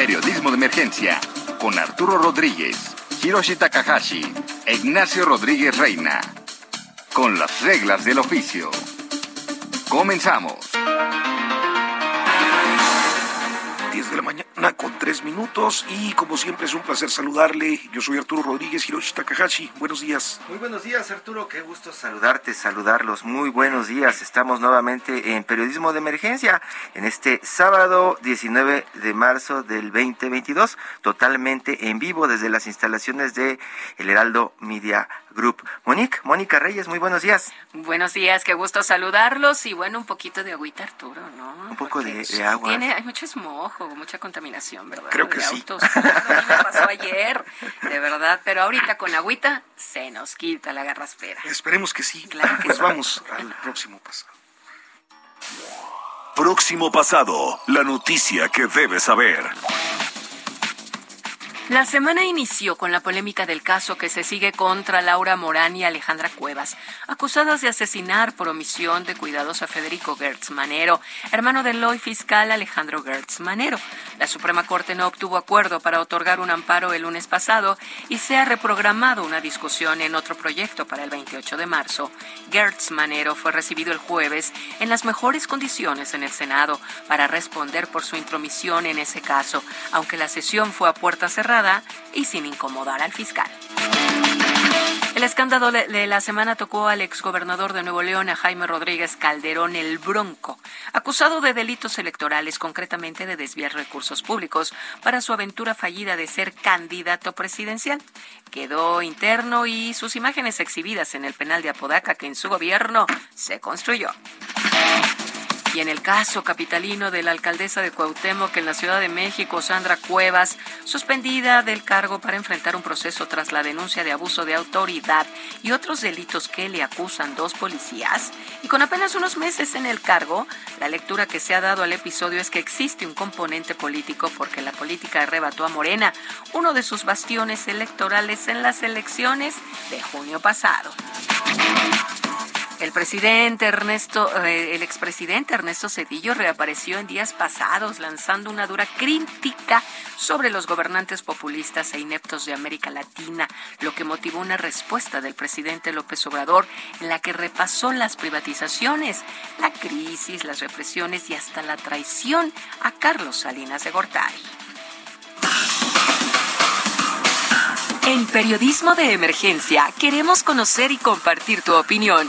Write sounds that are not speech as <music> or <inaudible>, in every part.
Periodismo de Emergencia con Arturo Rodríguez, Hiroshi Takahashi e Ignacio Rodríguez Reina. Con las reglas del oficio. Comenzamos. 10 de la mañana con 3 minutos y como siempre es un placer saludarle. Yo soy Arturo Rodríguez Hiroshi Takahashi. Buenos días. Muy buenos días Arturo, qué gusto saludarte, saludarlos. Muy buenos días. Estamos nuevamente en Periodismo de Emergencia en este sábado 19 de marzo del 2022, totalmente en vivo desde las instalaciones de El Heraldo Media Group. Monique, Mónica Reyes, muy buenos días. Buenos días, qué gusto saludarlos y bueno, un poquito de agüita Arturo, ¿no? Un poco de, de, agua. Tiene, hay mucho esmojo, mucha contaminación, ¿verdad? Creo que de sí. Autos. me pasó ayer, de verdad, pero ahorita con agüita se nos quita la garraspera. Esperemos que sí. Claro que pues sí. vamos al próximo pasado. Próximo pasado, la noticia que debes saber. La semana inició con la polémica del caso que se sigue contra Laura Morán y Alejandra Cuevas, acusadas de asesinar por omisión de cuidados a Federico Gertz Manero, hermano del hoy fiscal Alejandro Gertz Manero. La Suprema Corte no obtuvo acuerdo para otorgar un amparo el lunes pasado y se ha reprogramado una discusión en otro proyecto para el 28 de marzo. Gertz Manero fue recibido el jueves en las mejores condiciones en el Senado para responder por su intromisión en ese caso, aunque la sesión fue a puerta cerrada y sin incomodar al fiscal. El escándalo de la semana tocó al exgobernador de Nuevo León, a Jaime Rodríguez Calderón el Bronco, acusado de delitos electorales, concretamente de desviar recursos públicos para su aventura fallida de ser candidato presidencial. Quedó interno y sus imágenes exhibidas en el penal de Apodaca que en su gobierno se construyó. Y en el caso capitalino de la alcaldesa de Cuauhtémoc en la Ciudad de México, Sandra Cuevas, suspendida del cargo para enfrentar un proceso tras la denuncia de abuso de autoridad y otros delitos que le acusan dos policías, y con apenas unos meses en el cargo, la lectura que se ha dado al episodio es que existe un componente político porque la política arrebató a Morena, uno de sus bastiones electorales en las elecciones de junio pasado. El presidente Ernesto, eh, expresidente Ernesto Cedillo reapareció en días pasados lanzando una dura crítica sobre los gobernantes populistas e ineptos de América Latina, lo que motivó una respuesta del presidente López Obrador en la que repasó las privatizaciones, la crisis, las represiones y hasta la traición a Carlos Salinas de Gortari. En Periodismo de Emergencia queremos conocer y compartir tu opinión.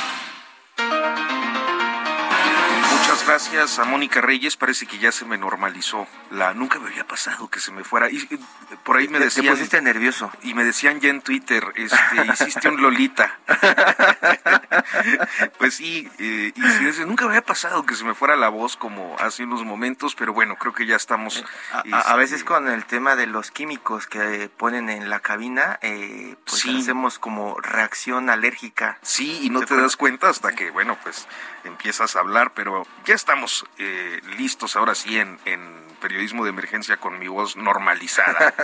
Gracias a Mónica Reyes. Parece que ya se me normalizó. La nunca me había pasado que se me fuera. Y eh, por ahí me Te decían pusiste nervioso. y me decían ya en Twitter, este, hiciste un Lolita. <laughs> pues sí, eh, y nunca me había pasado que se me fuera la voz como hace unos momentos, pero bueno, creo que ya estamos. A, a- a veces este, con el tema de los químicos que ponen en la cabina, eh, pues Sí. hacemos como reacción alérgica. Sí, y no te das cuenta hasta que, bueno, pues empiezas a hablar, pero ya estamos eh, listos ahora sí en, en periodismo de emergencia con mi voz normalizada. <laughs>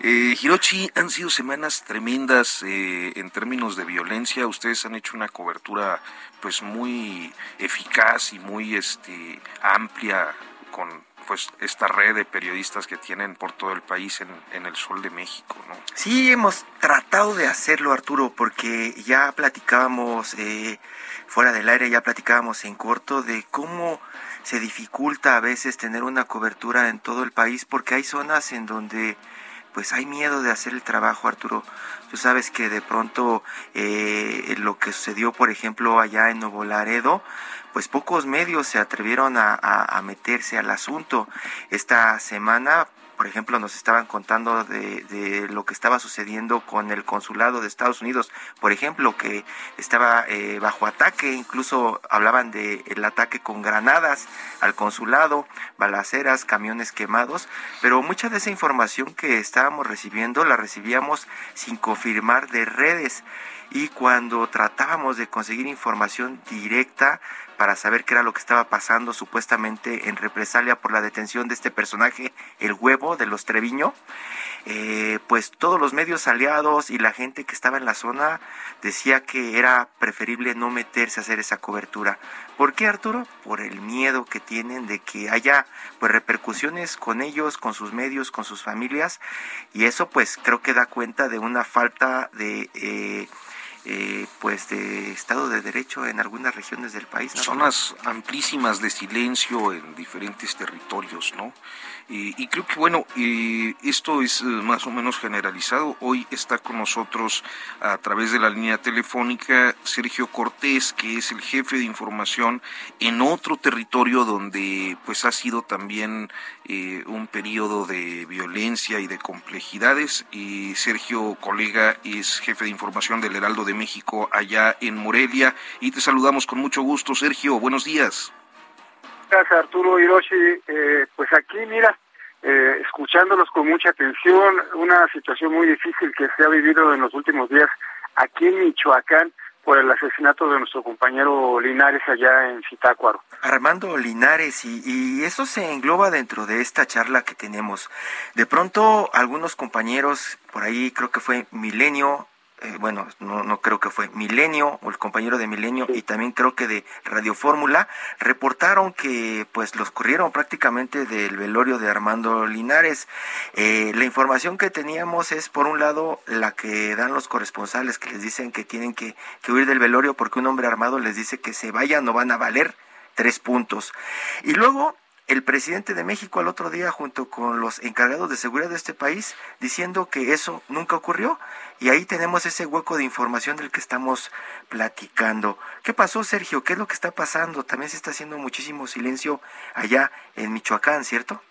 Eh, Hirochi, han sido semanas tremendas eh, en términos de violencia. Ustedes han hecho una cobertura pues muy eficaz y muy este amplia con pues esta red de periodistas que tienen por todo el país en, en el Sol de México, ¿no? Sí, hemos tratado de hacerlo, Arturo, porque ya platicábamos eh, fuera del aire, ya platicábamos en corto de cómo se dificulta a veces tener una cobertura en todo el país, porque hay zonas en donde pues hay miedo de hacer el trabajo, Arturo. Tú sabes que de pronto eh, lo que sucedió, por ejemplo, allá en Nuevo Laredo, pues pocos medios se atrevieron a, meterse al asunto. Esta semana, por ejemplo, nos estaban contando de, lo que estaba sucediendo con el consulado de Estados Unidos, por ejemplo, que estaba eh, bajo ataque, incluso hablaban del el ataque con granadas al consulado, balaceras, camiones quemados, pero mucha de esa información que estábamos recibiendo la recibíamos sin confirmar de redes y cuando tratábamos de conseguir información directa para saber qué era lo que estaba pasando supuestamente en represalia por la detención de este personaje, el huevo de los Treviño, eh, pues todos los medios aliados y la gente que estaba en la zona decía que era preferible no meterse a hacer esa cobertura. ¿Por qué Arturo? Por el miedo que tienen de que haya pues repercusiones con ellos, con sus medios, con sus familias y eso pues creo que da cuenta de una falta de... Eh, eh, pues de Estado de Derecho en algunas regiones del país. Zonas amplísimas de silencio en diferentes territorios, ¿no? Y creo que, bueno, esto es eh, más o menos generalizado. Hoy está con nosotros a través de la línea telefónica Sergio Cortés, que es el jefe de información en otro territorio donde pues ha sido también eh, un periodo de violencia y de complejidades. Y Sergio, colega, es jefe de información del Heraldo de México allá en Morelia. Y te saludamos con mucho gusto, Sergio. Buenos días. Gracias, Arturo Hiroshi. Eh, pues aquí, mira, eh, escuchándolos con mucha atención, una situación muy difícil que se ha vivido en los últimos días aquí en Michoacán por el asesinato de nuestro compañero Linares allá en Zitácuaro. Armando Linares, y, y, eso se engloba dentro de esta charla que tenemos. De pronto, algunos compañeros, por ahí creo que fue Milenio, eh, bueno, no, no creo que fue Milenio o el compañero de Milenio y también creo que de Radio Fórmula, reportaron que pues los corrieron prácticamente del velorio de Armando Linares. Eh, la información que teníamos es por un lado la que dan los corresponsales que les dicen que tienen que, que huir del velorio porque un hombre armado les dice que se vayan, no van a valer tres puntos. Y luego el presidente de México al otro día junto con los encargados de seguridad de este país diciendo que eso nunca ocurrió y ahí tenemos ese hueco de información del que estamos platicando. ¿Qué pasó, Sergio? ¿Qué es lo que está pasando? También se está haciendo muchísimo silencio allá en Michoacán, ¿cierto?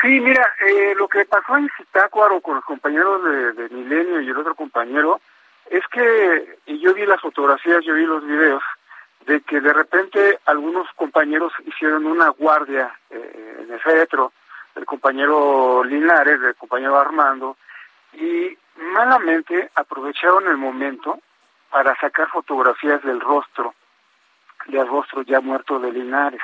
Sí, mira, eh, lo que pasó en Zitácuaro con los compañeros de, de Milenio y el otro compañero es que, y yo vi las fotografías, yo vi los videos, de que de repente algunos compañeros hicieron una guardia eh, en el retro, el compañero Linares, el compañero Armando, y malamente aprovecharon el momento para sacar fotografías del rostro, del rostro ya muerto de Linares.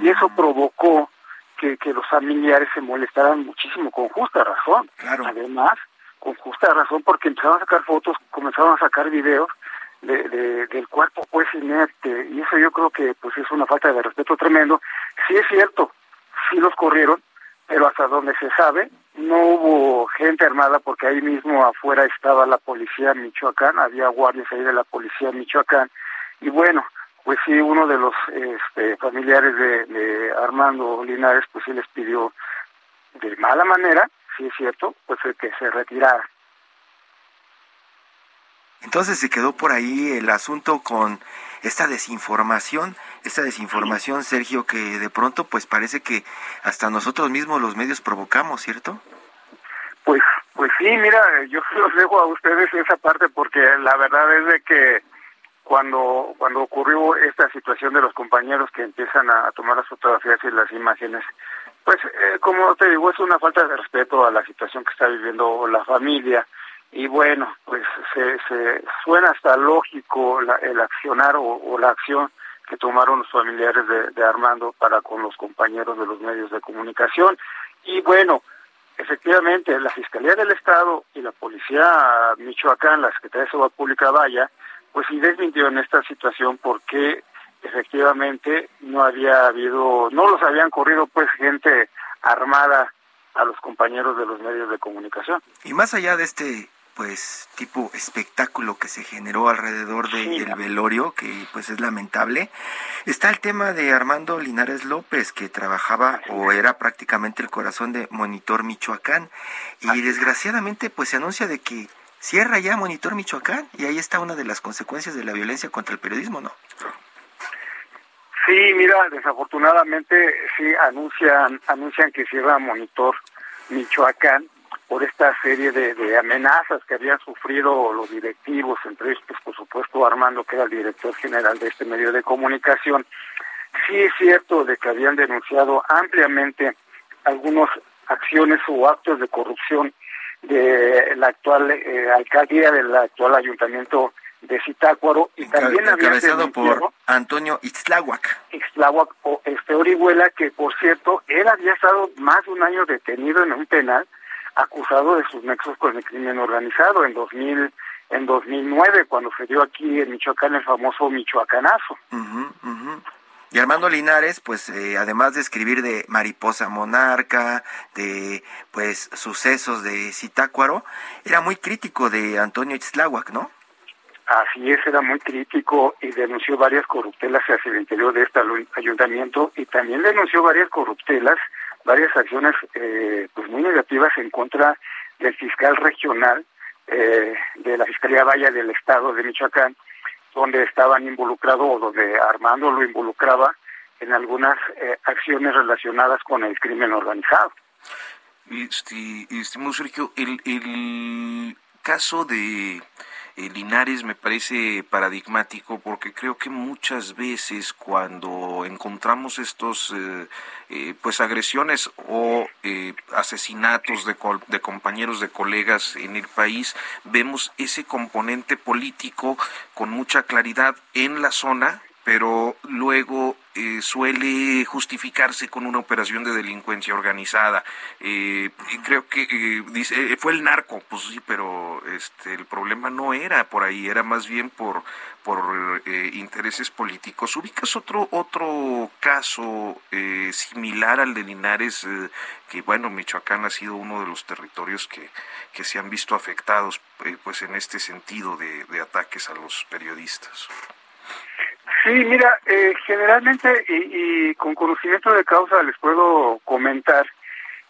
Y eso mm. provocó que, que los familiares se molestaran muchísimo, con justa razón. Además, con justa razón, porque empezaron a sacar fotos, comenzaron a sacar videos de, del cuerpo pues inerte. Y eso yo creo que pues es una falta de respeto tremendo. Sí es cierto sí los corrieron pero hasta donde se sabe no hubo gente armada porque ahí mismo afuera estaba la policía Michoacán había guardias ahí de la policía Michoacán. Y bueno pues sí uno de los este, familiares de, de Armando Linares pues sí les pidió de mala manera sí es cierto pues que se retirara entonces se quedó por ahí el asunto con esta desinformación, esta desinformación, Sergio, que de pronto pues parece que hasta nosotros mismos los medios provocamos, ¿cierto? Pues, pues sí, mira, yo los dejo a ustedes esa parte porque la verdad es de que cuando cuando ocurrió esta situación de los compañeros que empiezan a, tomar las fotografías y las imágenes, pues eh, como te digo, es una falta de respeto a la situación que está viviendo la familia y bueno, pues se, se suena hasta lógico el accionar o, la acción que tomaron los familiares de, Armando para con los compañeros de los medios de comunicación. Y bueno, efectivamente, la Fiscalía del Estado y la Policía Michoacán, la Secretaría de Seguridad Pública Vaya, pues sí en esta situación porque efectivamente no había habido, no los habían corrido pues gente armada a los compañeros de los medios de comunicación. Y más allá de este pues tipo espectáculo que se generó alrededor del velorio, que pues es lamentable. Está el tema de Armando Linares López, que trabajaba o era prácticamente el corazón de Monitor Michoacán, y desgraciadamente pues se anuncia de que cierra ya Monitor Michoacán y ahí está una de las consecuencias de la violencia contra el periodismo, ¿no? Sí, mira, desafortunadamente sí anuncian anuncian que cierra Monitor Michoacán por esta serie de, amenazas que habían sufrido los directivos, entre ellos, pues, por supuesto, Armando, que era el director general de este medio de comunicación. Sí es cierto de que habían denunciado ampliamente algunas acciones o actos de corrupción de la actual eh, alcaldía del actual ayuntamiento de Zitácuaro y también encabezado por Antonio Ixtláhuac. Ixtláhuac o este Orihuela que por cierto él había estado más de un año detenido en un penal acusado de sus nexos con el crimen organizado en 2000 en 2009 cuando se dio aquí en Michoacán el famoso Michoacanazo. Y Armando Linares, pues eh, además de escribir de Mariposa Monarca, de pues sucesos de Citácuaro, era muy crítico de Antonio Itzláhuac, ¿no? Así es, era muy crítico y denunció varias corruptelas hacia el interior de este ayuntamiento y también denunció varias corruptelas, varias acciones eh, pues muy negativas en contra del fiscal regional eh, de la Fiscalía Valle del Estado de Michoacán, donde estaban involucrados o donde Armando lo involucraba en algunas eh, acciones relacionadas con el crimen organizado. Este, estimado Sergio, el, el caso de eh, Linares me parece paradigmático porque creo que muchas veces cuando encontramos estos eh, eh, pues agresiones o asesinatos de, de compañeros de colegas en el país vemos ese componente político con mucha claridad en la zona pero luego eh, suele justificarse con una operación de delincuencia organizada. Eh, creo que eh, dice fue el narco, pues sí, pero este el problema no era por ahí, era más bien por por intereses políticos. ¿Ubicas otro otro caso similar al de Linares que bueno, Michoacán ha sido uno de los territorios que, que se han visto afectados pues en este sentido de, de ataques a los periodistas? Sí, mira, eh, generalmente y, con conocimiento de causa les puedo comentar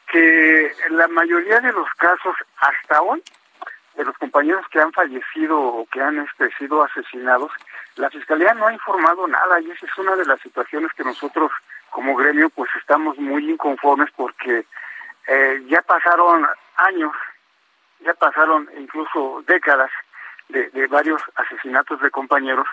que la mayoría de los casos hasta hoy de los compañeros que han fallecido o que han este, sido asesinados, la fiscalía no ha informado nada y esa es una de las situaciones que nosotros como gremio pues estamos muy inconformes porque eh, ya pasaron años, ya pasaron incluso décadas de, de varios asesinatos de compañeros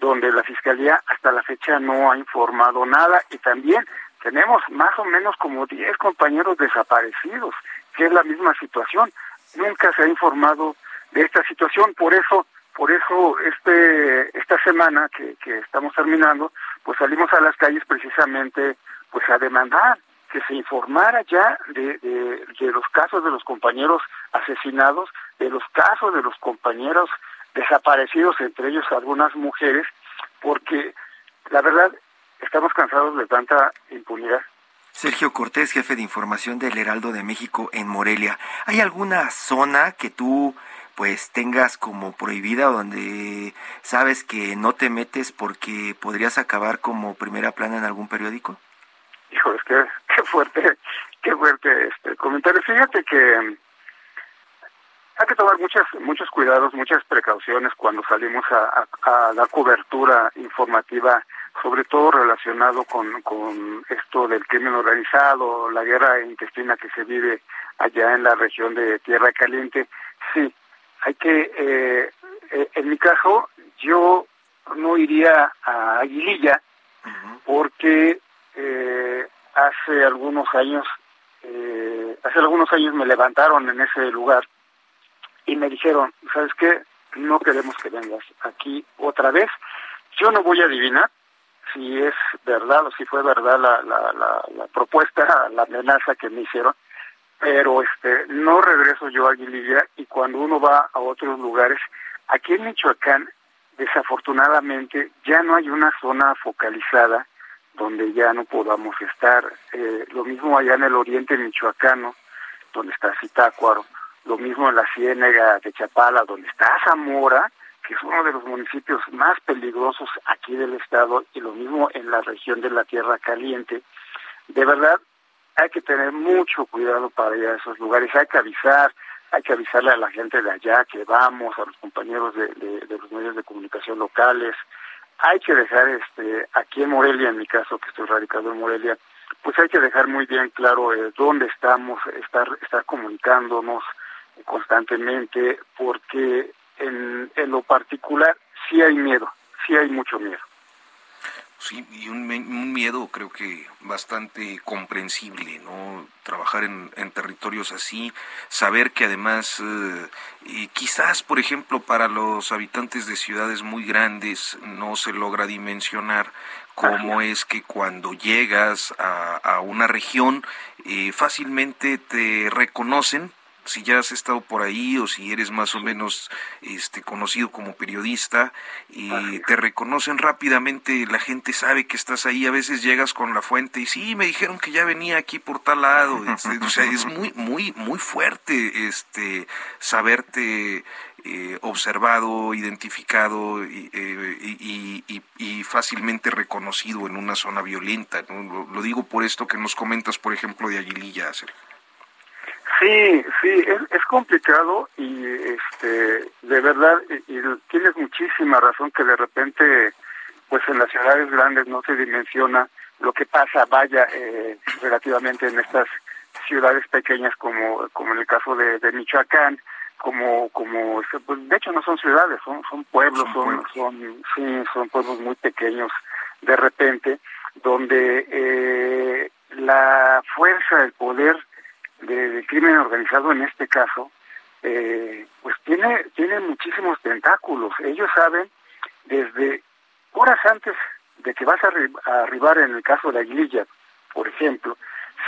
donde la Fiscalía hasta la fecha no ha informado nada y también tenemos más o menos como 10 compañeros desaparecidos, que es la misma situación. Nunca se ha informado de esta situación, por eso por eso este esta semana que, que estamos terminando, pues salimos a las calles precisamente pues a demandar que se informara ya de, de, de los casos de los compañeros asesinados, de los casos de los compañeros desaparecidos, entre ellos algunas mujeres, porque la verdad estamos cansados de tanta impunidad. Sergio Cortés, jefe de información del Heraldo de México en Morelia. ¿Hay alguna zona que tú pues tengas como prohibida donde sabes que no te metes porque podrías acabar como primera plana en algún periódico? Hijo, es que qué fuerte, qué fuerte este comentario. Fíjate que hay que tomar muchas, muchos cuidados, muchas precauciones cuando salimos a, a, dar cobertura informativa, sobre todo relacionado con, con esto del crimen organizado, la guerra intestina que se vive allá en la región de Tierra Caliente. Sí, hay que, eh, eh en mi caso, yo no iría a Aguililla porque eh, hace algunos años, eh, hace algunos años me levantaron en ese lugar y me dijeron, ¿sabes qué? No queremos que vengas aquí otra vez. Yo no voy a adivinar si es verdad o si fue verdad la, la, la, propuesta, <laughs> la amenaza que me hicieron, pero este no regreso yo a Guilivia y cuando uno va a otros lugares, aquí en Michoacán, desafortunadamente, ya no hay una zona focalizada donde ya no podamos estar. Eh, lo mismo allá en el oriente michoacano, donde está Zitácuaro lo mismo en la Ciénega de Chapala, donde está Zamora, que es uno de los municipios más peligrosos aquí del estado, y lo mismo en la región de la Tierra Caliente. De verdad, hay que tener mucho cuidado para ir a esos lugares, hay que avisar, hay que avisarle a la gente de allá que vamos, a los compañeros de, de, los medios de comunicación locales, hay que dejar este aquí en Morelia, en mi caso que estoy radicado en Morelia, pues hay que dejar muy bien claro eh, dónde estamos, estar estar comunicándonos constantemente, porque en, en lo particular sí hay miedo, sí hay mucho miedo. Sí, y un, miedo creo que bastante comprensible, ¿no? Trabajar en, territorios así, saber que además, eh, quizás, por ejemplo, para los habitantes de ciudades muy grandes no se logra dimensionar cómo es que cuando llegas a, una región eh, fácilmente te reconocen si ya has estado por ahí o si eres más o menos este conocido como periodista y te reconocen rápidamente, la gente sabe que estás ahí, a veces llegas con la fuente y sí, me dijeron que ya venía aquí por tal lado, o sea, es muy muy muy fuerte este saberte eh, observado, identificado eh, y, y, fácilmente reconocido en una zona violenta. Lo, lo, digo por esto que nos comentas, por ejemplo, de Aguililla, Sergio. Sí, sí, es, es complicado y este, de verdad, y, tienes muchísima razón que de repente, pues en las ciudades grandes no se dimensiona lo que pasa, vaya, eh, relativamente en estas ciudades pequeñas como, como en el caso de, de Michoacán, como, como, pues de hecho no son ciudades, son, son pueblos, son, son, sí, son pueblos muy pequeños de repente, donde eh, la fuerza, el poder del crimen organizado en este caso, eh, pues tiene, tiene muchísimos tentáculos. Ellos saben desde horas antes de que vas a, arribar en el caso de Aguililla, por ejemplo,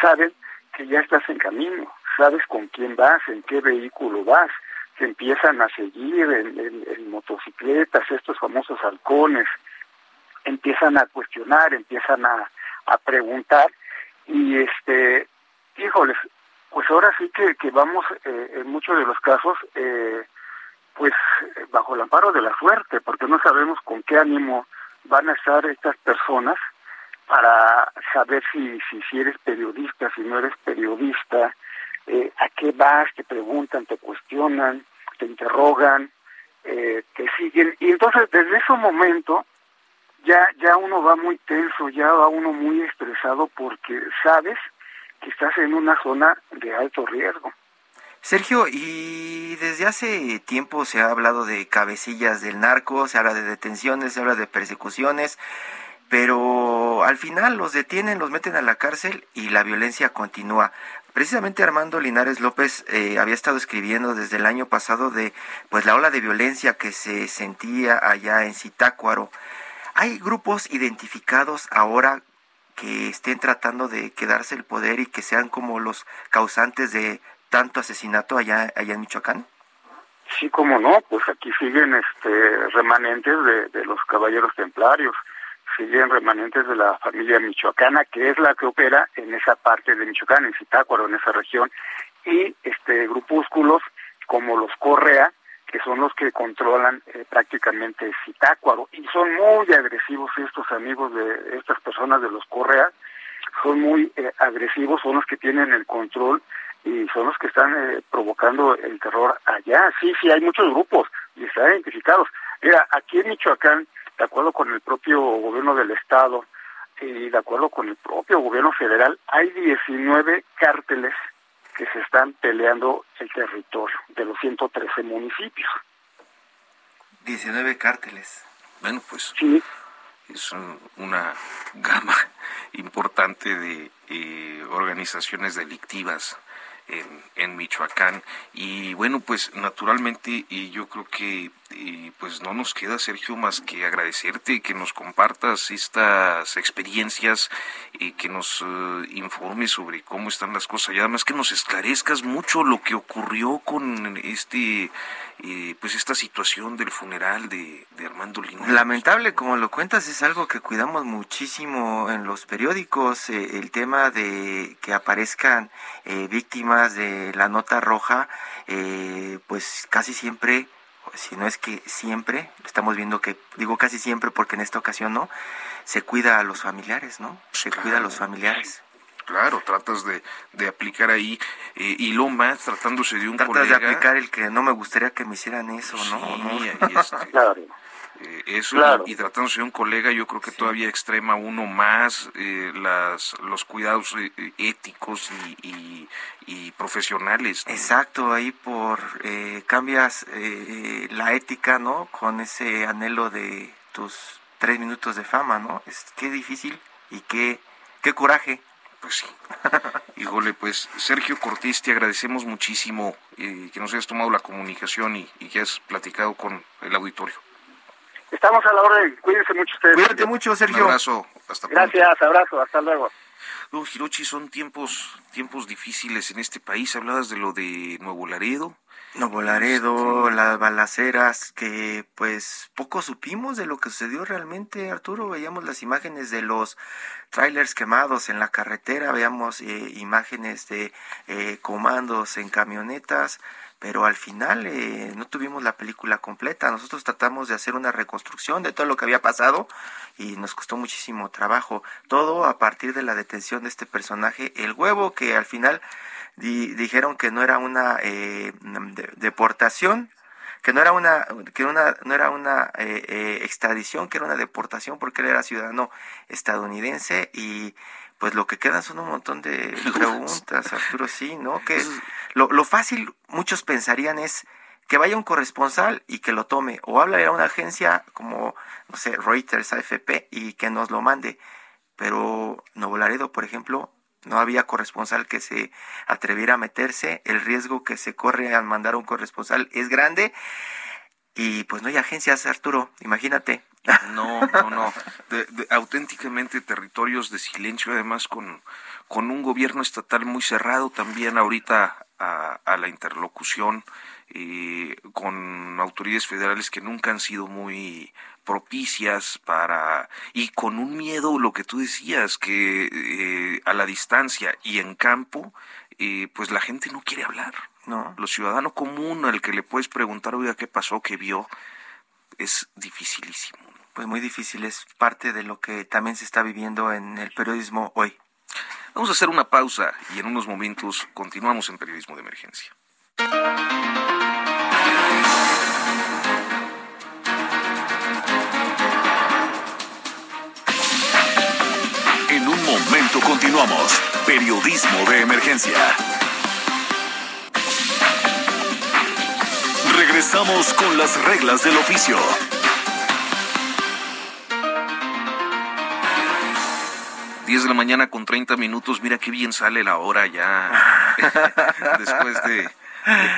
saben que ya estás en camino, sabes con quién vas, en qué vehículo vas, te empiezan a seguir en, en motocicletas, estos famosos halcones, empiezan a cuestionar, empiezan a, a preguntar y este, híjoles, pues ahora sí que, que vamos eh, en muchos de los casos eh, pues bajo el amparo de la suerte porque no sabemos con qué ánimo van a estar estas personas para saber si si, si eres periodista si no eres periodista eh, a qué vas te preguntan te cuestionan te interrogan eh, te siguen. Y entonces desde ese momento ya ya uno va muy tenso ya va uno muy estresado porque sabes que estás en una zona de alto riesgo. Sergio, y desde hace tiempo se ha hablado de cabecillas del narco, se habla de detenciones, se habla de persecuciones, pero al final los detienen, los meten a la cárcel y la violencia continúa. Precisamente Armando Linares López eh, había estado escribiendo desde el año pasado de pues la ola de violencia que se sentía allá en Zitácuaro. ¿Hay grupos identificados ahora que estén tratando de quedarse el poder y que sean como los causantes de tanto asesinato allá, allá en Michoacán? Sí, como no, pues aquí siguen este remanentes de, los caballeros templarios, siguen remanentes de la familia michoacana, que es la que opera en esa parte de Michoacán, en Zitácuaro, en esa región, y este grupúsculos como los Correa, que son los que controlan eh, prácticamente Zitácuaro y son muy agresivos estos amigos de estas personas de los Correa, son muy eh, agresivos, son los que tienen el control y son los que están eh, provocando el terror allá. Sí, sí, hay muchos grupos y están identificados. Mira, aquí en Michoacán, de acuerdo con el propio gobierno del estado y de acuerdo con el propio gobierno federal, hay 19 cárteles que se están peleando el territorio de los 113 municipios. 19 cárteles. Bueno, pues sí. es una gama <laughs> importante de eh, organizaciones delictivas en, en, Michoacán y bueno pues naturalmente y yo creo que pues no nos queda Sergio más que agradecerte que nos compartas estas experiencias y que nos eh, informes sobre cómo están las cosas y además que nos esclarezcas mucho lo que ocurrió con este eh, pues esta situación del funeral de, Armando Linares. Lamentable, como lo cuentas, es algo que cuidamos muchísimo en los periódicos, eh, el tema de que aparezcan víctimas de la nota roja, pues casi siempre si no es que siempre, estamos viendo que, digo casi siempre porque en esta ocasión no, se cuida a los familiares, ¿no? Se cuida a los familiares. Claro, tratas de, de aplicar ahí, eh, y lo más tratándose de un tratas de aplicar el que no me gustaría que me hicieran eso, ¿no? <laughs> Este, claro. Eh, eso y, tratándose de un colega, yo creo que todavía extrema uno más eh, las, los cuidados eh, éticos y, y, profesionales. Exacto, ahí por cambias la ética, ¿no? Con ese anhelo de tus tres minutos de fama, ¿no? Es qué difícil y qué, qué coraje. Pues sí. <laughs> Híjole, pues Sergio Cortés, te agradecemos muchísimo que nos hayas tomado la comunicación y, y que has platicado con el auditorio. Estamos a la orden. Cuídense mucho ustedes. Cuídate mucho, Sergio. Un abrazo. Hasta Gracias, abrazo. Hasta luego. No, Hirochi, son tiempos, tiempos difíciles en este país. Hablabas de lo de Nuevo Laredo. Nuevo Laredo, este, las balaceras, que pues poco supimos de lo que sucedió realmente, Arturo. Veíamos las imágenes de los trailers quemados en la carretera, veíamos eh, imágenes de eh, comandos en camionetas pero al final eh, no tuvimos la película completa. Nosotros tratamos de hacer una reconstrucción de todo lo que había pasado y nos costó muchísimo trabajo. Todo a partir de la detención de este personaje, el huevo, que al final dijeron que no era una eh, deportación, que no era una que una no era una eh, extradición, que era una deportación porque él era ciudadano estadounidense y pues lo que quedan son un montón de <laughs> preguntas, Arturo, sí, ¿no? Que lo, lo fácil, muchos pensarían es que vaya un corresponsal y que lo tome, o habla a una agencia como, no sé, Reuters, AFP, y que nos lo mande. Pero Nuevo Laredo, por ejemplo, no había corresponsal que se atreviera a meterse, el riesgo que se corre al mandar a un corresponsal es grande, y pues no hay agencias, Arturo, imagínate. No, no, no. <laughs> auténticamente territorios de silencio, además con, con un gobierno estatal muy cerrado también ahorita a, a la interlocución eh, con autoridades federales que nunca han sido muy propicias para y con un miedo lo que tú decías que eh, a la distancia y en campo eh, pues la gente no quiere hablar no lo ciudadano común al que le puedes preguntar oiga qué pasó qué vio es dificilísimo pues muy difícil, es parte de lo que también se está viviendo en el periodismo hoy. Vamos a hacer una pausa y en unos momentos continuamos en Periodismo de Emergencia. En un momento continuamos. Periodismo de Emergencia. Regresamos con las reglas del oficio. 10 de la mañana con 30 minutos. Mira qué bien sale la hora ya. <laughs> Después de,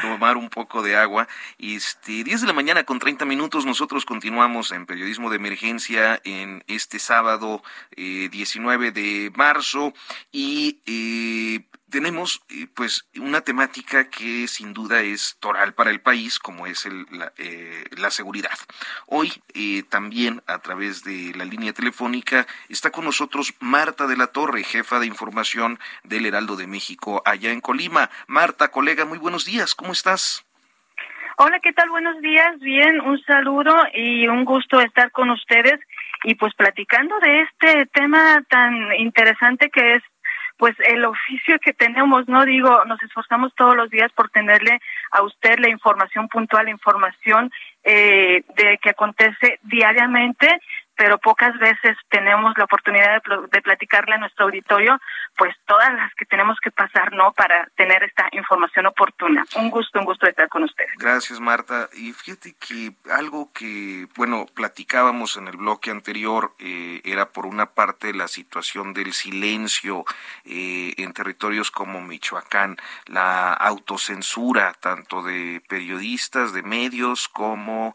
tomar un poco de agua. Este, 10 de la mañana con 30 minutos. Nosotros continuamos en periodismo de emergencia en este sábado 19 eh, de marzo. Y eh, tenemos eh, pues una temática que sin duda es toral para el país, como es el, la, eh, la, seguridad. Hoy eh, también a través de la línea telefónica está con nosotros Marta de la Torre, jefa de información del Heraldo de México allá en Colima. Marta, colega, muy buenos días, ¿cómo estás? Hola, ¿qué tal? Buenos días, bien, un saludo y un gusto estar con ustedes y pues platicando de este tema tan interesante que es pues el oficio que tenemos, no digo, nos esforzamos todos los días por tenerle a usted la información puntual, la información eh, de que acontece diariamente pero pocas veces tenemos la oportunidad de, platicarle a nuestro auditorio, pues todas las que tenemos que pasar, ¿no? Para tener esta información oportuna. Un gusto, un gusto estar con ustedes. Gracias, Marta. Y fíjate que algo que, bueno, platicábamos en el bloque anterior eh, era por una parte la situación del silencio eh, en territorios como Michoacán, la autocensura tanto de periodistas, de medios, como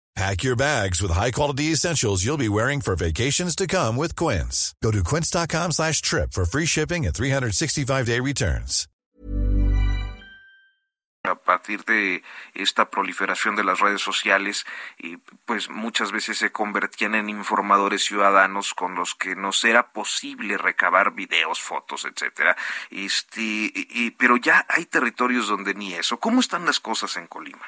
Pack your bags with high-quality essentials you'll be wearing for vacations to come with Quince. Go to quince.com slash trip for free shipping and 365-day returns. a partir de esta proliferación de las redes sociales y pues muchas veces se convertían en informadores ciudadanos con los que no era posible recabar videos, fotos, etcétera. Este, y, pero ya hay territorios donde ni eso. ¿Cómo están las cosas en Colima?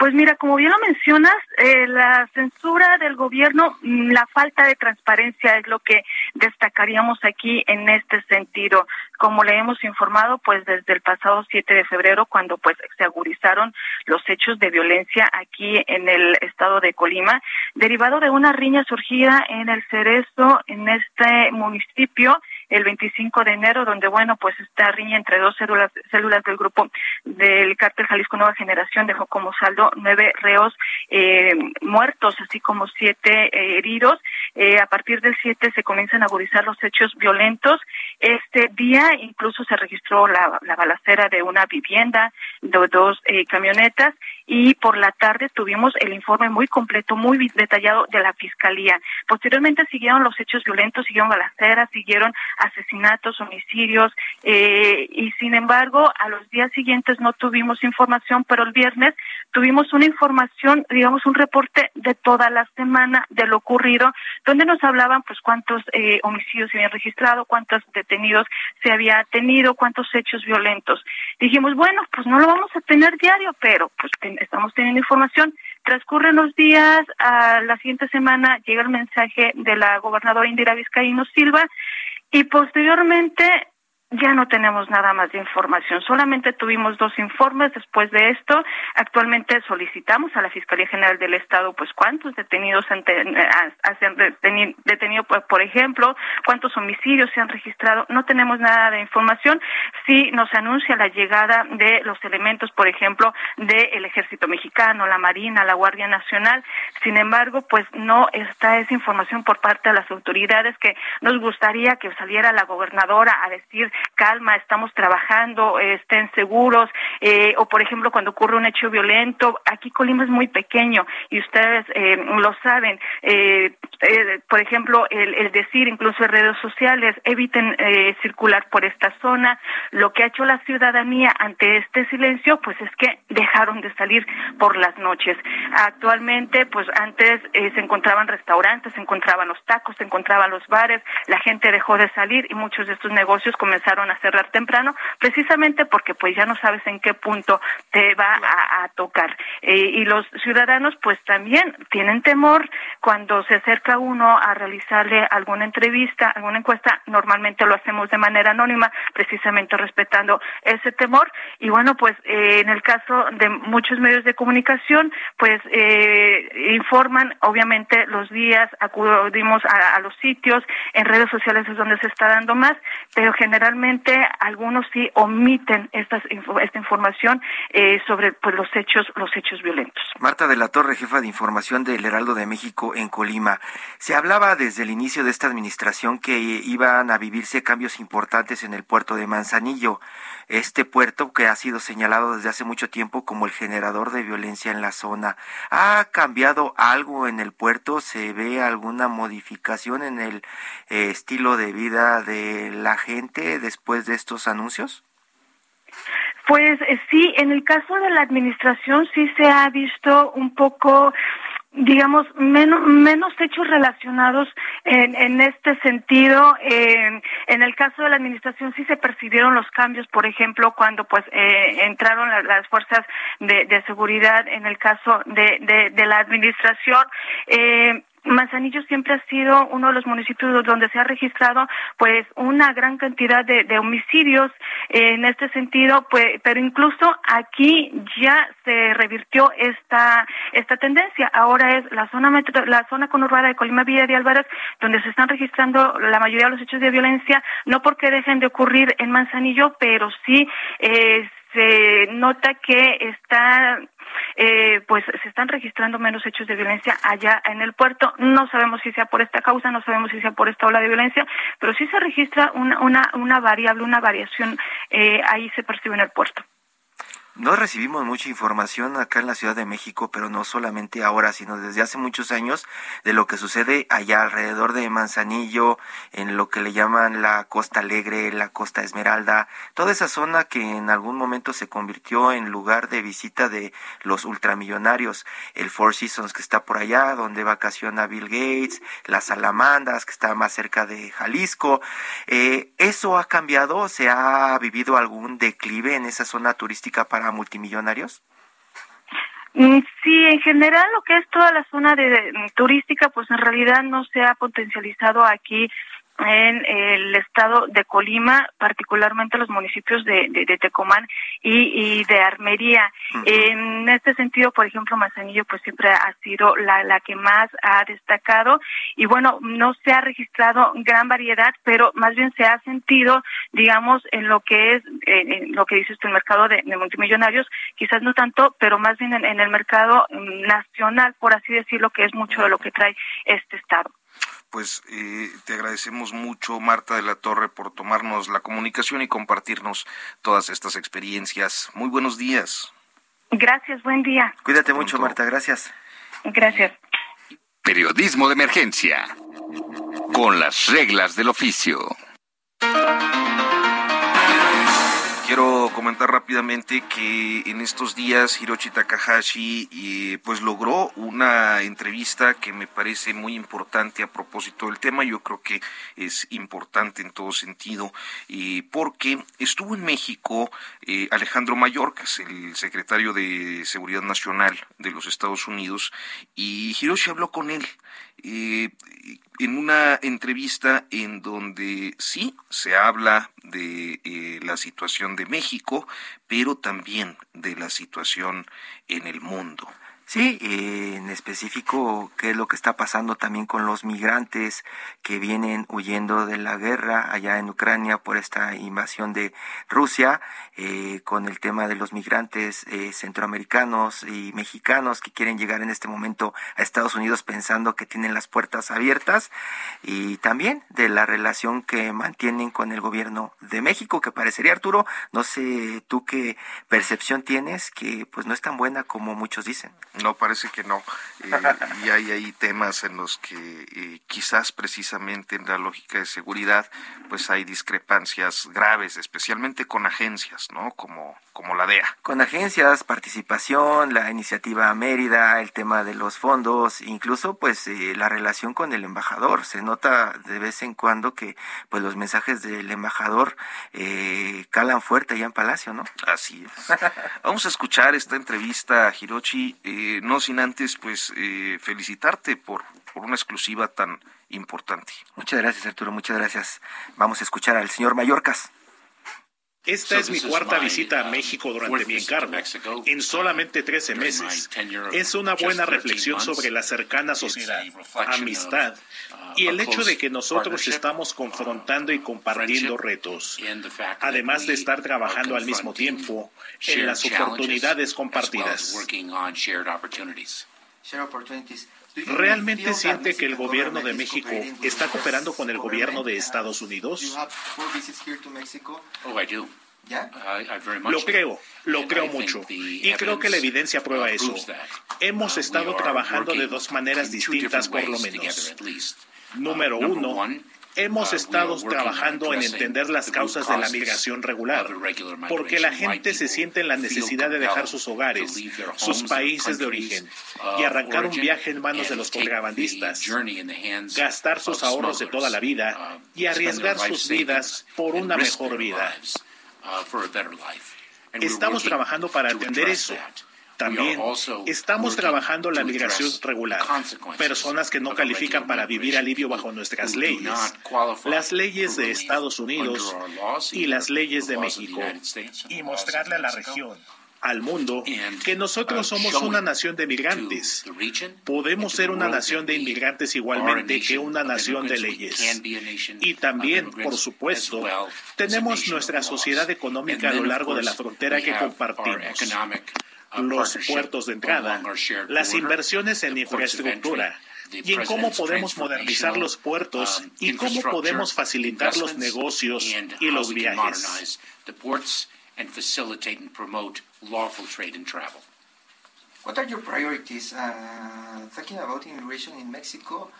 Pues mira, como bien lo mencionas, eh, la censura del gobierno, mm, la falta de transparencia es lo que destacaríamos aquí en este sentido. Como le hemos informado, pues desde el pasado 7 de febrero, cuando pues se agudizaron los hechos de violencia aquí en el estado de Colima, derivado de una riña surgida en el Cerezo, en este municipio, el 25 de enero, donde, bueno, pues esta riña entre dos células, células del grupo del cártel Jalisco Nueva Generación dejó como saldo nueve reos eh, muertos, así como siete eh, heridos. Eh, a partir del siete se comienzan a agudizar los hechos violentos. Este día incluso se registró la, la balacera de una vivienda, de dos camionetas y por la tarde tuvimos el informe muy completo, muy detallado de la Fiscalía. Posteriormente siguieron los hechos violentos, siguieron balaceras, siguieron asesinatos, homicidios eh, y sin embargo a los días siguientes no tuvimos información, pero el viernes tuvimos una información, digamos un reporte de toda la semana de lo ocurrido, donde nos hablaban pues cuántos eh, homicidios se habían registrado, cuántos detenidos se había tenido, cuántos hechos violentos. Dijimos, bueno, pues no lo vamos a tener diario, pero pues estamos teniendo información. Transcurren los días, a la siguiente semana llega el mensaje de la gobernadora Indira Vizcaíno Silva y posteriormente ya no tenemos nada más de información. Solamente tuvimos dos informes después de esto. Actualmente solicitamos a la Fiscalía General del Estado, pues, cuántos detenidos han, eh, detenido, pues, por ejemplo, cuántos homicidios se han registrado. No tenemos nada de información. Sí nos anuncia la llegada de los elementos, por ejemplo, del Ejército Mexicano, la Marina, la Guardia Nacional. Sin embargo, pues, no está esa información por parte de las autoridades que nos gustaría que saliera la gobernadora a decir calma, estamos trabajando, estén seguros, eh, o por ejemplo cuando ocurre un hecho violento, aquí Colima es muy pequeño y ustedes eh, lo saben, eh, por ejemplo el, decir incluso en redes sociales, eviten circular por esta zona, lo que ha hecho la ciudadanía ante este silencio, pues es que dejaron de salir por las noches. Actualmente, pues antes se encontraban restaurantes, se encontraban los tacos, se encontraban los bares, la gente dejó de salir y muchos de estos negocios comenzaron a cerrar temprano, precisamente porque pues ya no sabes en qué punto te va a, tocar. Eh, y los ciudadanos pues también tienen temor cuando se acerca uno a realizarle alguna entrevista, alguna encuesta, normalmente lo hacemos de manera anónima, precisamente respetando ese temor. Y bueno, pues eh, en el caso de muchos medios de comunicación, pues eh, informan, obviamente los días acudimos a, a los sitios, en redes sociales es donde se está dando más, pero generalmente algunos sí omiten esta información eh, sobre pues, los hechos los hechos violentos. Marta de la Torre, jefa de información del Heraldo de México en Colima. Se hablaba desde el inicio de esta administración que iban a vivirse cambios importantes en el puerto de Manzanillo este puerto que ha sido señalado desde hace mucho tiempo como el generador de violencia en la zona. ¿Ha cambiado algo en el puerto? ¿Se ve alguna modificación en el eh, estilo de vida de la gente después de estos anuncios? Pues eh, sí, en el caso de la administración sí se ha visto un poco digamos, menos, menos hechos relacionados en, en este sentido. en el caso de la administración sí se percibieron los cambios, por ejemplo, cuando pues eh, entraron las fuerzas de, de, seguridad en el caso de, de, de la administración. Eh, Manzanillo siempre ha sido uno de los municipios donde se ha registrado pues una gran cantidad de, homicidios en este sentido, pues, pero incluso aquí ya se revirtió esta esta tendencia. Ahora es la zona metro, la zona conurbada de Colima Villa de Álvarez donde se están registrando la mayoría de los hechos de violencia, no porque dejen de ocurrir en Manzanillo, pero sí eh, se nota que está eh, pues se están registrando menos hechos de violencia allá en el puerto. No sabemos si sea por esta causa, no sabemos si sea por esta ola de violencia, pero sí se registra una, una, una variable, una variación, eh, ahí se percibe en el puerto. No recibimos mucha información acá en la Ciudad de México, pero no solamente ahora, sino desde hace muchos años, de lo que sucede allá alrededor de Manzanillo, en lo que le llaman la Costa Alegre, la Costa Esmeralda, toda esa zona que en algún momento se convirtió en lugar de visita de los ultramillonarios, el Four Seasons que está por allá, donde vacaciona Bill Gates, las Salamandas que está más cerca de Jalisco. Eh, ¿Eso ha cambiado? ¿Se ha vivido algún declive en esa zona turística para multimillonarios? Mm, sí, en general lo que es toda la zona de, turística, pues en realidad no se ha potencializado aquí en el estado de Colima, particularmente los municipios de, de, Tecomán y, de Armería. En este sentido, por ejemplo, Manzanillo pues siempre ha sido la, la que más ha destacado y bueno, no se ha registrado gran variedad, pero más bien se ha sentido, digamos, en lo que es, en lo que dice usted, el mercado de, multimillonarios, quizás no tanto, pero más bien en el mercado nacional, por así decirlo, que es mucho de lo que trae este estado pues eh, te agradecemos mucho, Marta de la Torre, por tomarnos la comunicación y compartirnos todas estas experiencias. Muy buenos días. Gracias, buen día. Cuídate mucho, Marta, gracias. Gracias. Periodismo de emergencia, con las reglas del oficio. Quiero comentar rápidamente que en estos días Hiroshi Takahashi eh, pues logró una entrevista que me parece muy importante a propósito del tema. Yo creo que es importante en todo sentido eh, porque estuvo en México eh, Alejandro Mayor, que es el secretario de Seguridad Nacional de los Estados Unidos, y Hiroshi habló con él eh, en una entrevista en donde sí se habla de eh, la situación de México, pero también de la situación en el mundo. Sí, en específico, qué es lo que está pasando también con los migrantes que vienen huyendo de la guerra allá en Ucrania por esta invasión de Rusia, eh, con el tema de los migrantes eh, centroamericanos y mexicanos que quieren llegar en este momento a Estados Unidos pensando que tienen las puertas abiertas, y también de la relación que mantienen con el gobierno de México, que parecería, Arturo, no sé tú qué percepción tienes, que pues no es tan buena como muchos dicen. No, parece que no. Eh, y hay ahí temas en los que eh, quizás precisamente en la lógica de seguridad, pues hay discrepancias graves, especialmente con agencias, ¿no? Como, como la DEA. Con agencias, participación, la iniciativa Mérida, el tema de los fondos, incluso pues eh, la relación con el embajador. Se nota de vez en cuando que pues los mensajes del embajador calan fuerte allá en Palacio, ¿no? Así es. Vamos a escuchar esta entrevista a Hirochi. Eh, no sin antes pues eh, felicitarte por, por una exclusiva tan importante. Muchas gracias Arturo, muchas gracias. Vamos a escuchar al señor Mallorcas. Esta es mi cuarta visita a uh, México durante mi encargo, en solamente 13 meses. Es una buena reflexión sobre la cercana sociedad, amistad uh, y el hecho de que nosotros estamos confrontando y compartiendo retos, además de estar trabajando al mismo tiempo en las oportunidades compartidas. ¿Realmente siente que el gobierno de México está cooperando con el gobierno de Estados Unidos? Lo creo, lo creo mucho. Y creo que la evidencia prueba eso. Hemos estado trabajando de dos maneras distintas por lo menos. Número uno, Hemos estado trabajando en entender las causas de la migración regular, porque la gente se siente en la necesidad de dejar sus hogares, sus países de origen, y arrancar un viaje en manos de los contrabandistas, gastar sus ahorros de toda la vida y arriesgar sus vidas por una mejor vida. Estamos trabajando para entender eso también estamos trabajando la migración regular, personas que no califican para vivir alivio bajo nuestras leyes, las leyes de Estados Unidos y las leyes de México, y mostrarle a la región al mundo que nosotros somos una nación de migrantes. Podemos ser una nación de inmigrantes igualmente que una nación de leyes. Y también, por supuesto, tenemos nuestra sociedad económica a lo largo de la frontera que compartimos los puertos de entrada, las inversiones en infraestructura y en cómo podemos modernizar los puertos y cómo podemos facilitar los negocios y los viajes. and facilitate and promote lawful trade and travel. What are your priorities? Uh, talking about immigration in Mexico,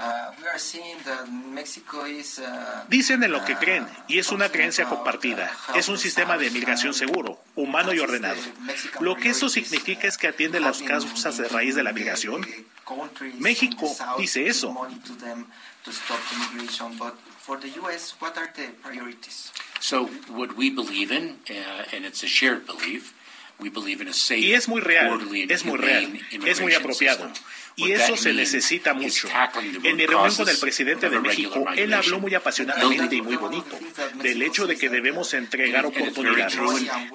uh, we are seeing that Mexico is, uh, Dicen en lo que creen, y es una creencia compartida. Es un sistema de migración seguro, humano y ordenado. Lo que eso significa es que atiende las causas de raíz de la migración. México dice eso. So, what we believe in, uh, and it's a shared belief, y es muy real, es muy real, es muy apropiado. Y eso se necesita mucho. En mi reunión con el presidente de México, él habló muy apasionadamente y muy bonito del hecho de que debemos entregar oportunidades,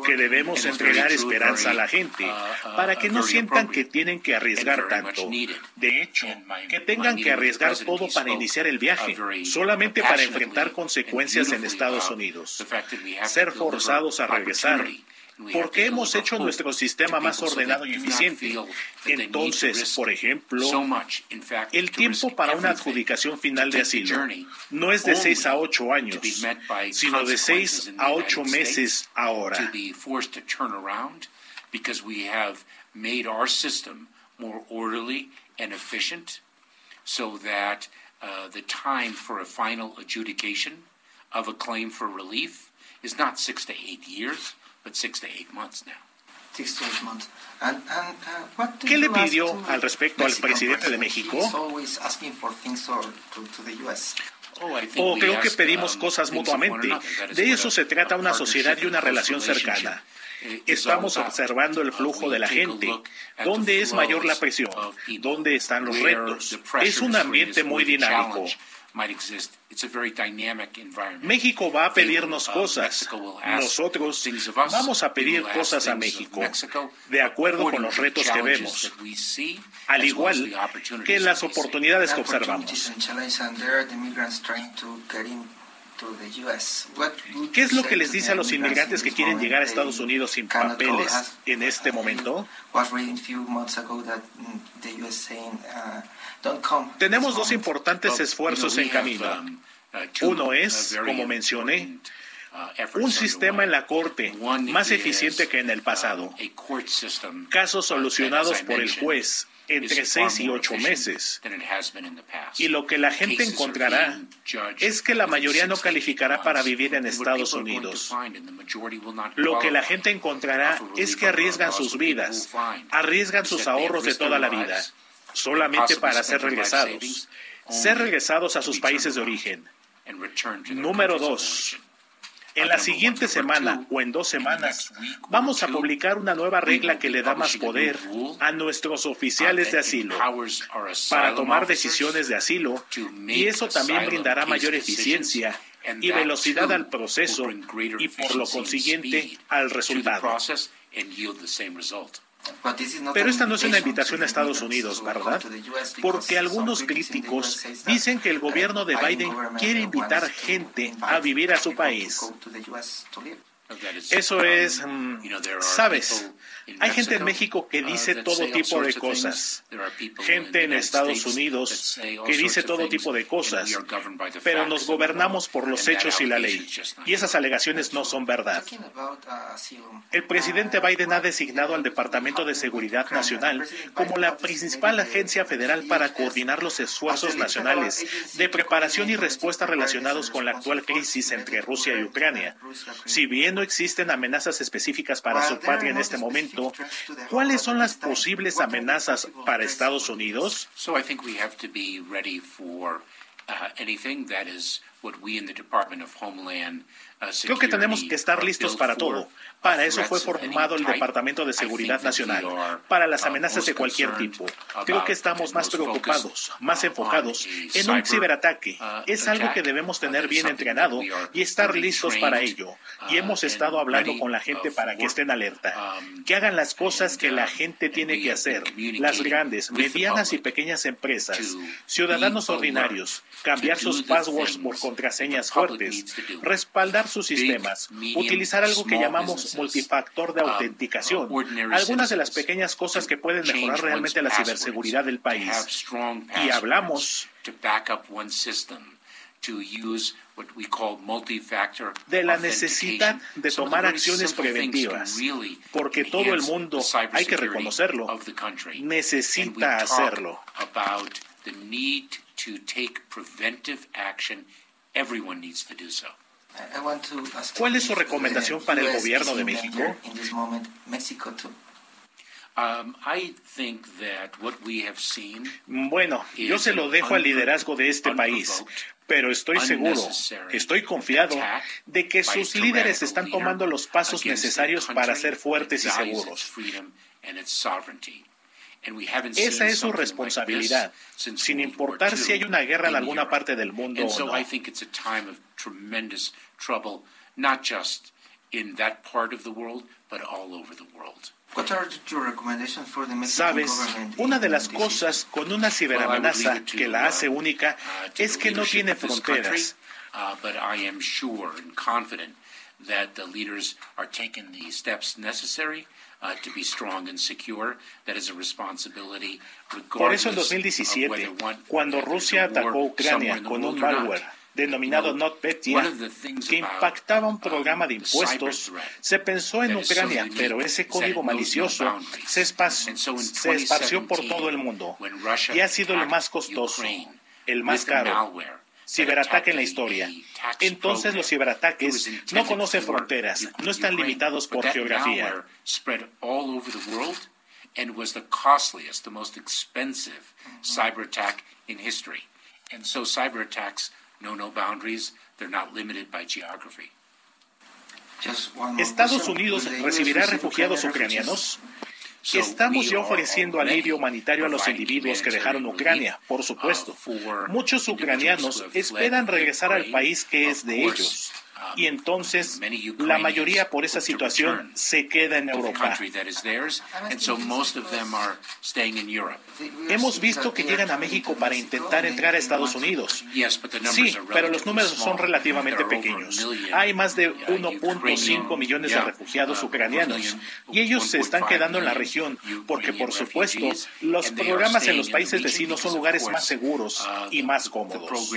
que debemos entregar esperanza a la gente, uh, para que no sientan que tienen que arriesgar tanto. De hecho, que tengan que arriesgar todo para iniciar el viaje, solamente para enfrentar consecuencias en Estados Unidos. Ser forzados a regresar porque hemos hecho nuestro sistema más ordenado y eficiente. Entonces, por ejemplo, el tiempo para una adjudicación final de asilo no es de seis a ocho años, sino de seis a ocho meses ahora. because we have made our system more orderly and efficient so that uh, the time for a final adjudication of a claim for relief is not six to eight years, ¿Qué le pidió al respecto al presidente de México? O creo que pedimos cosas mutuamente. De eso se trata una sociedad y una relación cercana. Estamos observando el flujo de la gente, dónde es mayor la presión, dónde están los retos. Es un ambiente muy dinámico. México va a pedirnos cosas. Nosotros vamos a pedir cosas a México de acuerdo con los retos que vemos, al igual que las oportunidades que observamos. ¿Qué es lo que les dice a los inmigrantes que quieren llegar a Estados Unidos sin papeles en este momento? Tenemos dos importantes esfuerzos en camino. Um, uh, Uno es, como mencioné, uh, un sistema en la Corte más eficiente que en el pasado. Casos solucionados por el juez entre seis y ocho meses. Y lo que la gente encontrará es que la mayoría no calificará para vivir en Estados Unidos. Lo que la gente encontrará es que arriesgan sus vidas, arriesgan sus ahorros de toda la vida solamente para ser regresados, ser regresados a sus países de origen. Número dos, en la siguiente semana o en dos semanas vamos a publicar una nueva regla que le da más poder a nuestros oficiales de asilo para tomar decisiones de asilo y eso también brindará mayor eficiencia y velocidad al proceso y por lo consiguiente al resultado. Pero esta no es una invitación a Estados Unidos, ¿verdad? Porque algunos críticos dicen que el gobierno de Biden quiere invitar gente a vivir a su país. Eso es, mm, sabes, hay gente en México que dice todo tipo de cosas, gente en Estados Unidos que dice todo tipo de cosas, pero nos gobernamos por los hechos y la ley, y esas alegaciones no son verdad. El presidente Biden ha designado al Departamento de Seguridad Nacional como la principal agencia federal para coordinar los esfuerzos nacionales de preparación y respuesta relacionados con la actual crisis entre Rusia y Ucrania. Si bien no existen amenazas específicas para su patria en este momento, ¿cuáles son las posibles amenazas para Estados Unidos? Creo que tenemos que estar listos para todo. Para eso fue formado el Departamento de Seguridad Nacional, para las amenazas de cualquier tipo. Creo que estamos más preocupados, más enfocados en un ciberataque. Es algo que debemos tener bien entrenado y estar listos para ello. Y hemos estado hablando con la gente para que estén alerta, que hagan las cosas que la gente tiene que hacer, las grandes, medianas y pequeñas empresas, ciudadanos ordinarios, cambiar sus passwords por contraseñas fuertes, respaldar sus sistemas, utilizar algo que llamamos multifactor de autenticación, algunas de las pequeñas cosas que pueden mejorar realmente la ciberseguridad del país. Y hablamos de la necesidad de tomar acciones preventivas, porque todo el mundo, hay que reconocerlo, necesita hacerlo. ¿Cuál es su recomendación para el gobierno de México? Bueno, yo se lo dejo al liderazgo de este país, pero estoy seguro, estoy confiado de que sus líderes están tomando los pasos necesarios para ser fuertes y seguros. Esa es su responsabilidad, sin importar si hay una guerra en alguna parte del mundo o no. Sabes, una de las cosas con una ciberamenaza que la hace única uh, es que no tiene fronteras. Uh, to be strong and secure. That is a responsibility. Por eso en 2017, cuando Rusia atacó Ucrania con un malware denominado NotPetya, que impactaba un programa de impuestos, se pensó en Ucrania, pero ese código malicioso se, esparció por todo el mundo y ha sido el más costoso, el más caro ciberataque en la historia. Entonces los ciberataques no conocen fronteras, no están limitados por geografía. and was the costliest, the most expensive cyber attack in history. And so cyber attacks Estados Unidos recibirá refugiados ucranianos. Estamos ya ofreciendo alivio humanitario a los individuos que dejaron Ucrania, por supuesto. Muchos ucranianos esperan regresar al país que es de ellos y entonces la mayoría por esa situación se queda en Europa. Hemos visto que llegan a México para intentar entrar a Estados Unidos. Sí, pero los números son relativamente pequeños. Hay más de 1.5 millones de refugiados uh, ucranianos y ellos se están quedando en la región porque, por supuesto, los programas en los países vecinos son lugares más seguros uh, y más cómodos.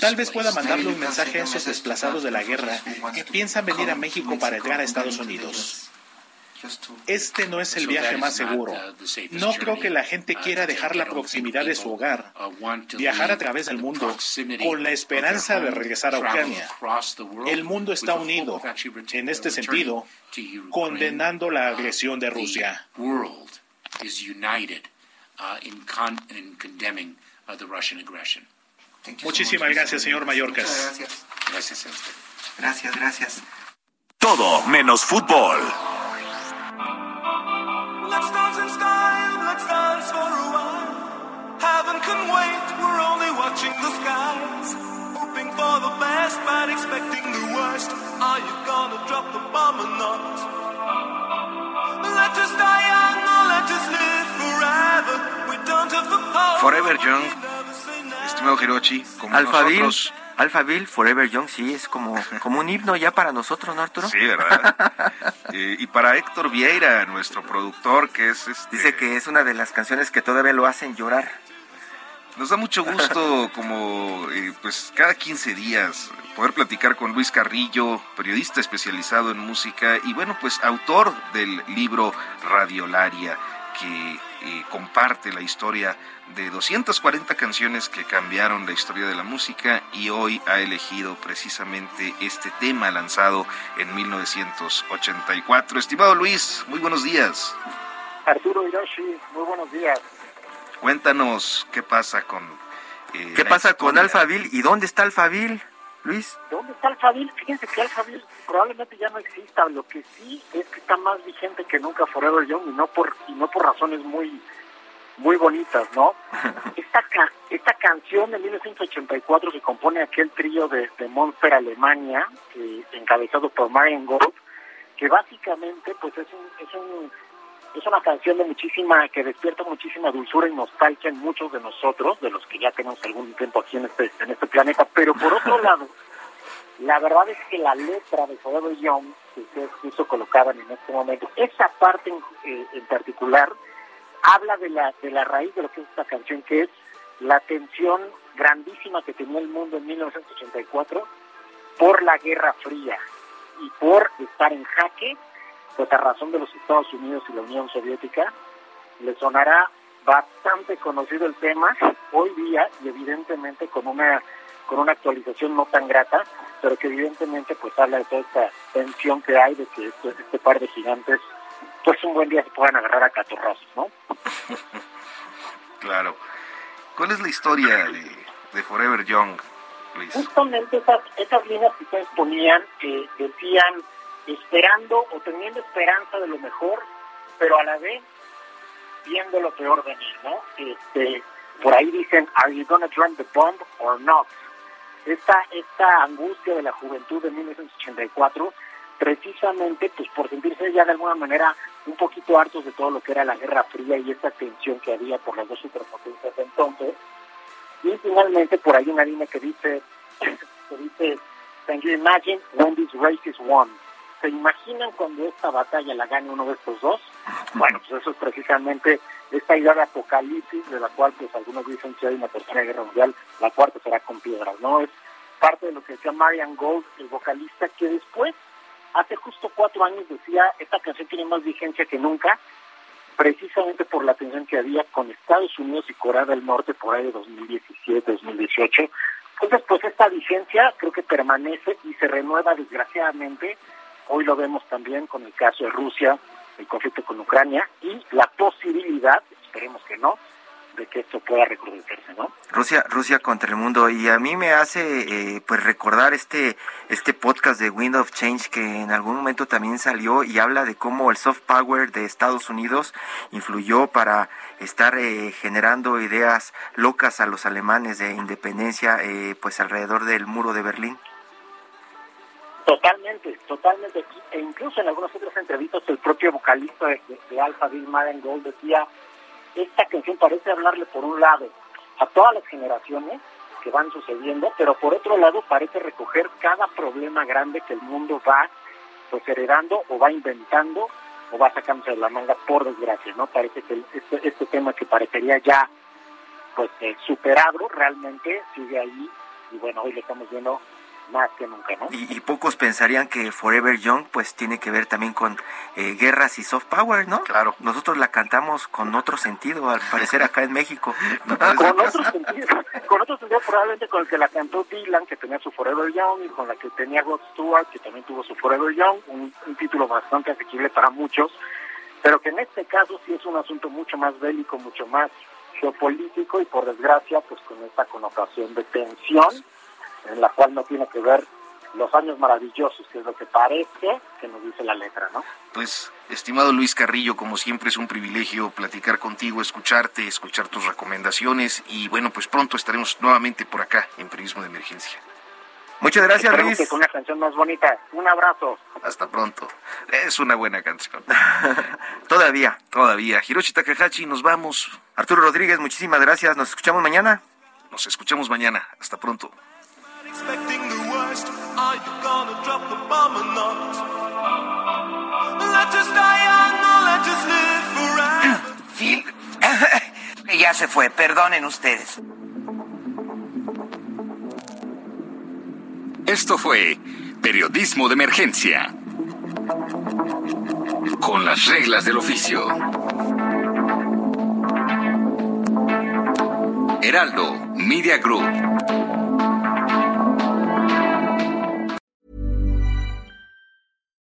Tal vez pueda mandarle un mensaje a esos desplazados de la guerra que piensan venir a México para entrar a Estados Unidos. Este no es el viaje más seguro. Uh, no creo que la gente uh, quiera dejar la proximidad de su hogar, uh, viajar a través del mundo con la esperanza de regresar a Ucrania. El mundo está unido, en este sentido, condenando la agresión de Rusia is united in, con in condemning the Russian aggression. Muchísimas gracias, señor Mallorcas. Gracias. Gracias, gracias. Todo menos fútbol. Let's dance in style, let's dance for a while. Heaven can wait, we're only watching the skies. Hoping for the best, but expecting the worst. Are you gonna drop the bomb or not? Forever Young, estimado Hirochi, como Alphaville, nosotros. Alphaville, Forever Young, sí, es como, como un himno ya para nosotros, ¿no, Arturo? Sí, ¿verdad? <laughs> Eh, y para Héctor Vieira, nuestro productor, que es este... Dice que es una de las canciones que todavía lo hacen llorar. Nos da mucho gusto, <laughs> como eh, pues cada 15 días, poder platicar con Luis Carrillo, periodista especializado en música y bueno, pues autor del libro Radiolaria, que eh, comparte la historia de 240 canciones que cambiaron la historia de la música y hoy ha elegido precisamente este tema lanzado en 1984. Estimado Luis, muy buenos días. Arturo Hiroshi, muy buenos días. Cuéntanos qué pasa con... Eh, ¿Qué pasa con Alphaville y dónde está Alphaville? Luis. ¿Dónde está Alphaville? Fíjense que Alphaville probablemente ya no exista. Lo que sí es que está más vigente que nunca Forever Young y no por y no por razones muy muy bonitas, ¿no? <laughs> esta esta canción de 1984 que compone aquel trío de, de Monster Alemania, encabezado por Marian Gold, que básicamente pues es un, es un es una canción de muchísima que despierta muchísima dulzura y nostalgia en muchos de nosotros, de los que ya tenemos algún tiempo aquí en este en este planeta, pero por otro <laughs> lado La verdad es que la letra de Forever Young, que ustedes justo colocaban en este momento, esa parte en, eh, en particular habla de la, de la raíz de lo que es esta canción, que es la tensión grandísima que tenía el mundo en 1984 por la Guerra Fría y por estar en jaque, pues a razón de los Estados Unidos y la Unión Soviética, le sonará bastante conocido el tema hoy día y evidentemente con una con una actualización no tan grata, pero que evidentemente pues habla de toda esta tensión que hay de que este, este par de gigantes pues un buen día se puedan agarrar a catorrazos, ¿no? <laughs> claro. ¿Cuál es la historia de, de Forever Young, Luis? Justamente esas, esas líneas que ustedes ponían que decían esperando o teniendo esperanza de lo mejor, pero a la vez viendo lo peor venir, ¿no? Este, por ahí dicen, ¿Are you gonna drop the bomb or not? Esta, esta angustia de la juventud de 1984, precisamente pues por sentirse ya de alguna manera un poquito hartos de todo lo que era la Guerra Fría y esta tensión que había por las dos superpotencias de entonces. Y finalmente por ahí una línea que dice, <coughs> que dice, Can you imagine when this race is won? ¿Se imaginan cuando esta batalla la gane uno de estos dos? Bueno, pues eso es precisamente esta idea de apocalipsis, de la cual pues algunos dicen que hay una tercera guerra mundial, la cuarta será con piedras, ¿no? Es parte de lo que decía Marian Gold, el vocalista, que después, hace justo cuatro años decía, esta canción tiene más vigencia que nunca, precisamente por la tensión que había con Estados Unidos y Corea del Norte por ahí de 2017, 2018. Entonces, pues esta vigencia creo que permanece y se renueva desgraciadamente Hoy lo vemos también con el caso de Rusia, el conflicto con Ucrania y la posibilidad, esperemos que no, de que esto pueda recrudecerse, ¿no? Rusia, Rusia contra el mundo y a mí me hace eh, pues recordar este este podcast de Wind of Change que en algún momento también salió y habla de cómo el soft power de Estados Unidos influyó para estar eh, generando ideas locas a los alemanes de independencia eh, pues alrededor del muro de Berlín. Totalmente, totalmente. E incluso en algunas otras entrevistas el propio vocalista de, de, Alpha Bill Madden Gold decía, esta canción parece hablarle por un lado a todas las generaciones que van sucediendo, pero por otro lado parece recoger cada problema grande que el mundo va pues heredando o va inventando o va sacándose de la manga por desgracia, ¿no? Parece que este, este tema que parecería ya pues eh, superado realmente sigue ahí y bueno, hoy le estamos viendo más que nunca, ¿no? Y, pocos pensarían que Forever Young pues tiene que ver también con eh, guerras y soft power, ¿no? Claro. Nosotros la cantamos con otro sentido, al parecer acá en México. <laughs> con otro sentido, con otro sentido probablemente con el que la cantó Dylan, que tenía su Forever Young, y con la que tenía God Stewart, que también tuvo su Forever Young, un, un título bastante asequible para muchos, pero que en este caso sí es un asunto mucho más bélico, mucho más geopolítico y por desgracia pues con esta connotación de tensión en la cual no tiene que ver los años maravillosos, que es lo que parece que nos dice la letra, ¿no? Pues, estimado Luis Carrillo, como siempre es un privilegio platicar contigo, escucharte, escuchar tus recomendaciones y bueno, pues pronto estaremos nuevamente por acá en Periodismo de Emergencia. Muchas gracias, Luis. Que con una canción más bonita. Un abrazo. Hasta pronto. Es una buena canción. <laughs> todavía. Todavía. Hiroshi Takahashi, nos vamos. Arturo Rodríguez, muchísimas gracias. Nos escuchamos mañana. Nos escuchamos mañana. Hasta pronto. Expecting the worst. Are you gonna drop the bomb or not? Let us die young or let us live forever. <clears throat> Phil, <laughs> ya se fue, perdonen ustedes. Esto fue Periodismo de Emergencia. Con las reglas del oficio. Heraldo Media Group.